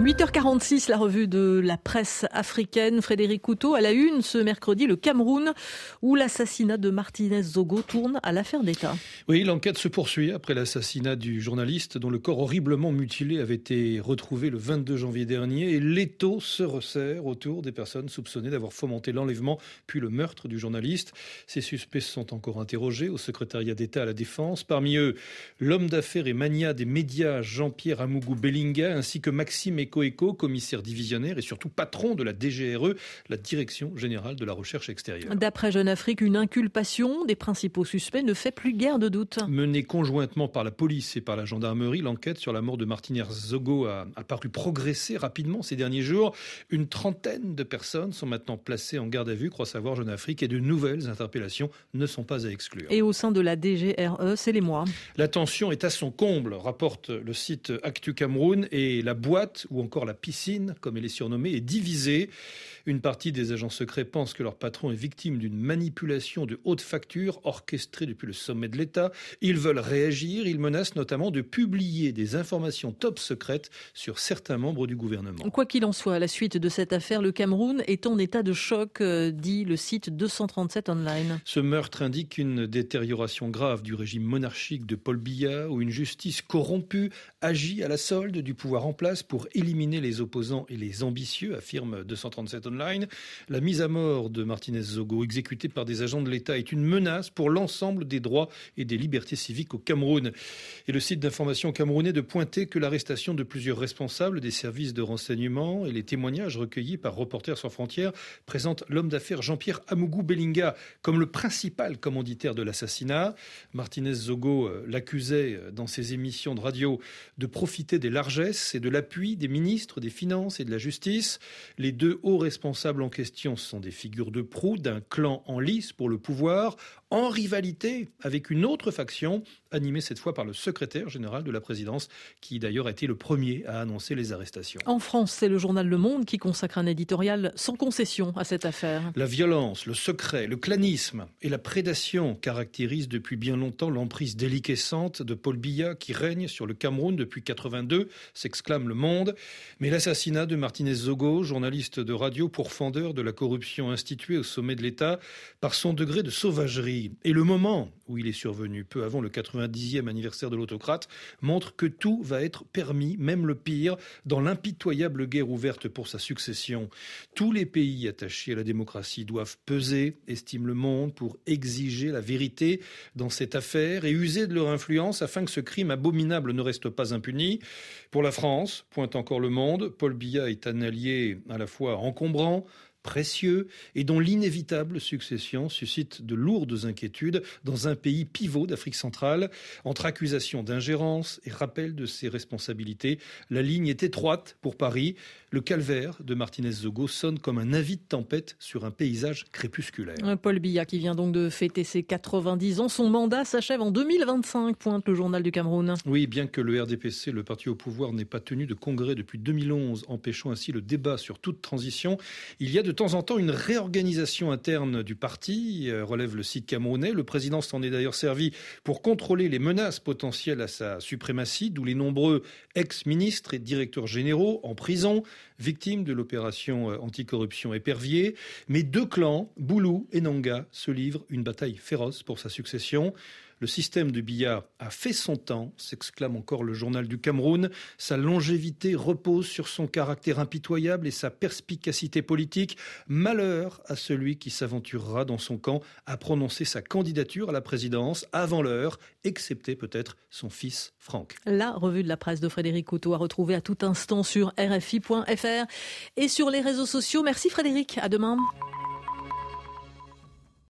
8h46, la revue de la presse africaine. Frédéric Couteau à la une ce mercredi, le Cameroun, où l'assassinat de Martinez Zogo tourne à l'affaire d'État. Oui, l'enquête se poursuit après l'assassinat du journaliste dont le corps horriblement mutilé avait été retrouvé le 22 janvier dernier et l'étau se resserre autour des personnes soupçonnées d'avoir fomenté l'enlèvement puis le meurtre du journaliste. Ces suspects sont encore interrogés au secrétariat d'État à la Défense. Parmi eux, l'homme d'affaires et mania des médias Jean-Pierre Amougou Bellinga ainsi que Maxime Coeco, commissaire divisionnaire et surtout patron de la DGRE, la Direction générale de la recherche extérieure. D'après Jeune Afrique, une inculpation des principaux suspects ne fait plus guère de doute. Menée conjointement par la police et par la gendarmerie, l'enquête sur la mort de Martinez Zogo a, a paru progresser rapidement ces derniers jours. Une trentaine de personnes sont maintenant placées en garde à vue, croit savoir Jeune Afrique, et de nouvelles interpellations ne sont pas à exclure. Et au sein de la DGRE, c'est les mois. La tension est à son comble, rapporte le site Actu Cameroun, et la boîte où ou encore la piscine, comme elle est surnommée, est divisée. Une partie des agents secrets pense que leur patron est victime d'une manipulation de haute facture orchestrée depuis le sommet de l'État. Ils veulent réagir, ils menacent notamment de publier des informations top secrètes sur certains membres du gouvernement. Quoi qu'il en soit, à la suite de cette affaire, le Cameroun est en état de choc, euh, dit le site 237 Online. Ce meurtre indique une détérioration grave du régime monarchique de Paul Biya, où une justice corrompue agit à la solde du pouvoir en place pour éliminer les opposants et les ambitieux, affirme 237 Online. La mise à mort de Martinez Zogo, exécutée par des agents de l'État, est une menace pour l'ensemble des droits et des libertés civiques au Cameroun. Et le site d'information camerounais de pointer que l'arrestation de plusieurs responsables des services de renseignement et les témoignages recueillis par Reporters sans frontières présentent l'homme d'affaires Jean-Pierre Amougou Bellinga comme le principal commanditaire de l'assassinat. Martinez Zogo euh, l'accusait euh, dans ses émissions de radio de profiter des largesses et de l'appui des ministres des Finances et de la Justice. Les deux hauts responsables en question sont des figures de proue d'un clan en lice pour le pouvoir, en rivalité avec une autre faction, animée cette fois par le secrétaire général de la présidence, qui d'ailleurs a été le premier à annoncer les arrestations. En France, c'est le journal Le Monde qui consacre un éditorial sans concession à cette affaire. La violence, le secret, le clanisme et la prédation caractérisent depuis bien longtemps l'emprise déliquescente de Paul Biya qui règne sur le Cameroun depuis 82, s'exclame Le Monde. Mais l'assassinat de Martinez Zogo, journaliste de radio pourfendeur de la corruption instituée au sommet de l'État, par son degré de sauvagerie, et le moment où il est survenu, peu avant le 90e anniversaire de l'autocrate, montre que tout va être permis, même le pire, dans l'impitoyable guerre ouverte pour sa succession. Tous les pays attachés à la démocratie doivent peser, estime le monde, pour exiger la vérité dans cette affaire et user de leur influence afin que ce crime abominable ne reste pas impuni. Pour la France, pointe encore le monde, Paul Biya est un allié à la fois encombrant, précieux et dont l'inévitable succession suscite de lourdes inquiétudes dans un pays pivot d'Afrique centrale. Entre accusations d'ingérence et rappel de ses responsabilités, la ligne est étroite pour Paris. Le calvaire de Martinez Zogo sonne comme un avis de tempête sur un paysage crépusculaire. Paul Biya qui vient donc de fêter ses 90 ans. Son mandat s'achève en 2025, pointe le journal du Cameroun. Oui, bien que le RDPC, le parti au pouvoir, n'ait pas tenu de congrès depuis 2011, empêchant ainsi le débat sur toute transition, il y a de temps en temps une réorganisation interne du parti, euh, relève le site camerounais. Le président s'en est d'ailleurs servi pour contrôler les menaces potentielles à sa suprématie, d'où les nombreux ex-ministres et directeurs généraux en prison, victimes de l'opération euh, anticorruption épervier. Mais deux clans, Boulou et Nanga, se livrent une bataille féroce pour sa succession. Le système de billard a fait son temps, s'exclame encore le journal du Cameroun. Sa longévité repose sur son caractère impitoyable et sa perspicacité politique. Malheur à celui qui s'aventurera dans son camp à prononcer sa candidature à la présidence avant l'heure, excepté peut-être son fils Franck. La revue de la presse de Frédéric Couteau a retrouvé à tout instant sur rfi.fr et sur les réseaux sociaux. Merci Frédéric, à demain.